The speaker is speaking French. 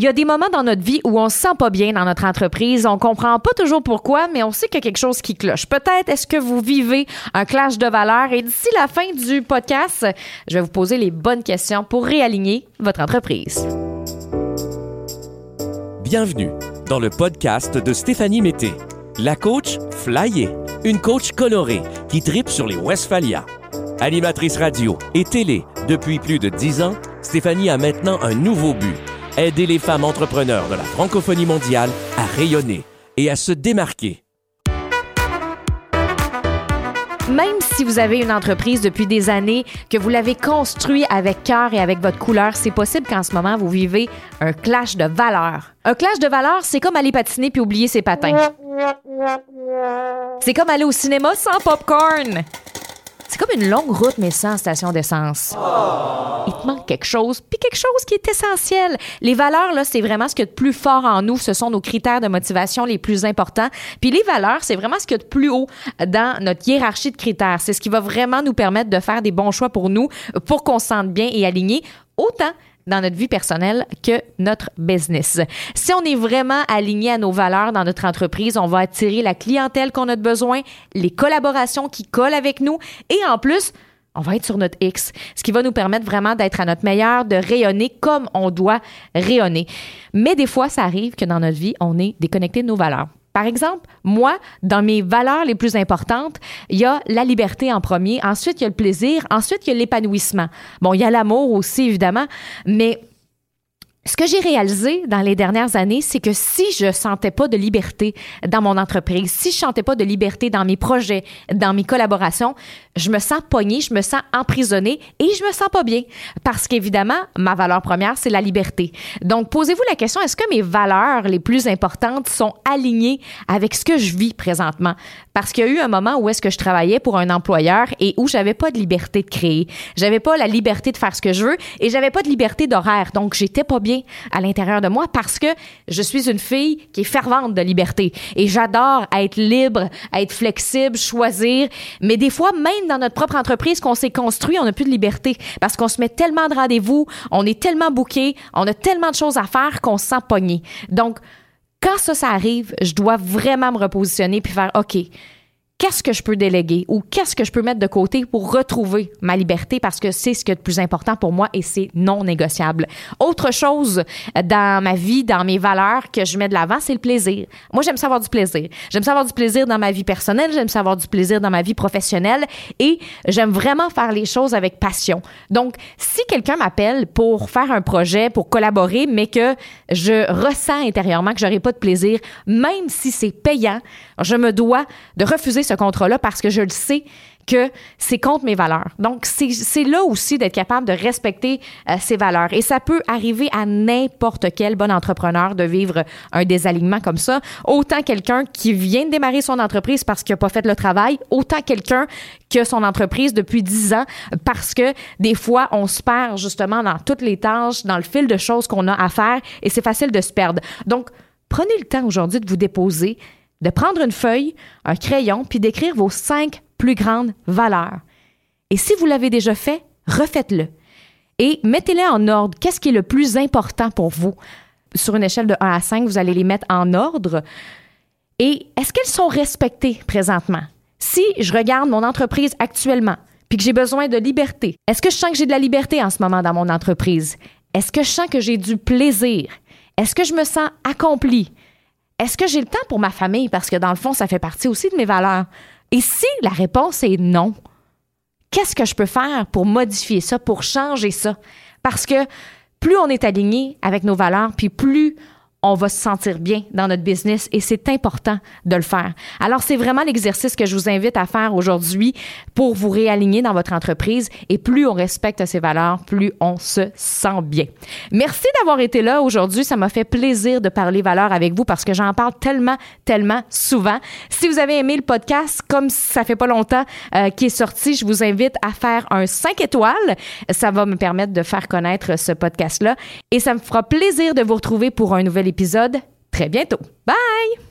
Il y a des moments dans notre vie où on se sent pas bien dans notre entreprise, on comprend pas toujours pourquoi, mais on sait qu'il y a quelque chose qui cloche. Peut-être est-ce que vous vivez un clash de valeurs et d'ici la fin du podcast, je vais vous poser les bonnes questions pour réaligner votre entreprise. Bienvenue dans le podcast de Stéphanie Mété, la coach flyée, une coach colorée qui tripe sur les Westphalia. Animatrice radio et télé depuis plus de dix ans, Stéphanie a maintenant un nouveau but aider les femmes entrepreneurs de la francophonie mondiale à rayonner et à se démarquer. Même si vous avez une entreprise depuis des années, que vous l'avez construit avec cœur et avec votre couleur, c'est possible qu'en ce moment, vous vivez un clash de valeurs. Un clash de valeurs, c'est comme aller patiner puis oublier ses patins. C'est comme aller au cinéma sans popcorn. C'est comme une longue route, mais sans station d'essence. Il te manque quelque chose, puis quelque chose qui est essentiel. Les valeurs, là, c'est vraiment ce qu'il y a de plus fort en nous. Ce sont nos critères de motivation les plus importants. Puis les valeurs, c'est vraiment ce qu'il y a de plus haut dans notre hiérarchie de critères. C'est ce qui va vraiment nous permettre de faire des bons choix pour nous, pour qu'on se sente bien et aligné, autant dans notre vie personnelle que notre business. Si on est vraiment aligné à nos valeurs dans notre entreprise, on va attirer la clientèle qu'on a besoin, les collaborations qui collent avec nous et en plus, on va être sur notre X, ce qui va nous permettre vraiment d'être à notre meilleur, de rayonner comme on doit rayonner. Mais des fois, ça arrive que dans notre vie, on est déconnecté de nos valeurs. Par exemple, moi, dans mes valeurs les plus importantes, il y a la liberté en premier, ensuite il y a le plaisir, ensuite il y a l'épanouissement. Bon, il y a l'amour aussi, évidemment, mais ce que j'ai réalisé dans les dernières années, c'est que si je sentais pas de liberté dans mon entreprise, si je sentais pas de liberté dans mes projets, dans mes collaborations, je me sens pognée, je me sens emprisonnée et je me sens pas bien. Parce qu'évidemment, ma valeur première, c'est la liberté. Donc, posez-vous la question, est-ce que mes valeurs les plus importantes sont alignées avec ce que je vis présentement? Parce qu'il y a eu un moment où est-ce que je travaillais pour un employeur et où j'avais pas de liberté de créer. J'avais pas la liberté de faire ce que je veux et j'avais pas de liberté d'horaire. Donc, j'étais pas bien à l'intérieur de moi parce que je suis une fille qui est fervente de liberté et j'adore être libre, être flexible, choisir. Mais des fois, même dans notre propre entreprise qu'on s'est construit, on n'a plus de liberté parce qu'on se met tellement de rendez-vous, on est tellement bouqué, on a tellement de choses à faire qu'on se sent pogné. Donc, quand ça, ça arrive, je dois vraiment me repositionner puis faire OK qu'est-ce que je peux déléguer ou qu'est-ce que je peux mettre de côté pour retrouver ma liberté parce que c'est ce qui est le plus important pour moi et c'est non négociable. Autre chose dans ma vie, dans mes valeurs que je mets de l'avant, c'est le plaisir. Moi, j'aime savoir du plaisir. J'aime savoir du plaisir dans ma vie personnelle, j'aime savoir du plaisir dans ma vie professionnelle et j'aime vraiment faire les choses avec passion. Donc, si quelqu'un m'appelle pour faire un projet, pour collaborer, mais que je ressens intérieurement que j'aurai pas de plaisir, même si c'est payant, je me dois de refuser ce contrat-là parce que je le sais que c'est contre mes valeurs. Donc, c'est là aussi d'être capable de respecter euh, ces valeurs. Et ça peut arriver à n'importe quel bon entrepreneur de vivre un désalignement comme ça. Autant quelqu'un qui vient de démarrer son entreprise parce qu'il n'a pas fait le travail, autant quelqu'un qui a son entreprise depuis 10 ans parce que des fois, on se perd justement dans toutes les tâches, dans le fil de choses qu'on a à faire et c'est facile de se perdre. Donc, prenez le temps aujourd'hui de vous déposer de prendre une feuille, un crayon, puis d'écrire vos cinq plus grandes valeurs. Et si vous l'avez déjà fait, refaites-le. Et mettez-les en ordre. Qu'est-ce qui est le plus important pour vous? Sur une échelle de 1 à 5, vous allez les mettre en ordre. Et est-ce qu'elles sont respectées présentement? Si je regarde mon entreprise actuellement, puis que j'ai besoin de liberté, est-ce que je sens que j'ai de la liberté en ce moment dans mon entreprise? Est-ce que je sens que j'ai du plaisir? Est-ce que je me sens accompli? Est-ce que j'ai le temps pour ma famille? Parce que dans le fond, ça fait partie aussi de mes valeurs. Et si la réponse est non, qu'est-ce que je peux faire pour modifier ça, pour changer ça? Parce que plus on est aligné avec nos valeurs, puis plus on va se sentir bien dans notre business et c'est important de le faire. Alors, c'est vraiment l'exercice que je vous invite à faire aujourd'hui pour vous réaligner dans votre entreprise et plus on respecte ses valeurs, plus on se sent bien. Merci d'avoir été là aujourd'hui. Ça m'a fait plaisir de parler valeurs avec vous parce que j'en parle tellement, tellement souvent. Si vous avez aimé le podcast, comme ça fait pas longtemps euh, qui est sorti, je vous invite à faire un 5 étoiles. Ça va me permettre de faire connaître ce podcast-là et ça me fera plaisir de vous retrouver pour un nouvel épisode très bientôt. Bye!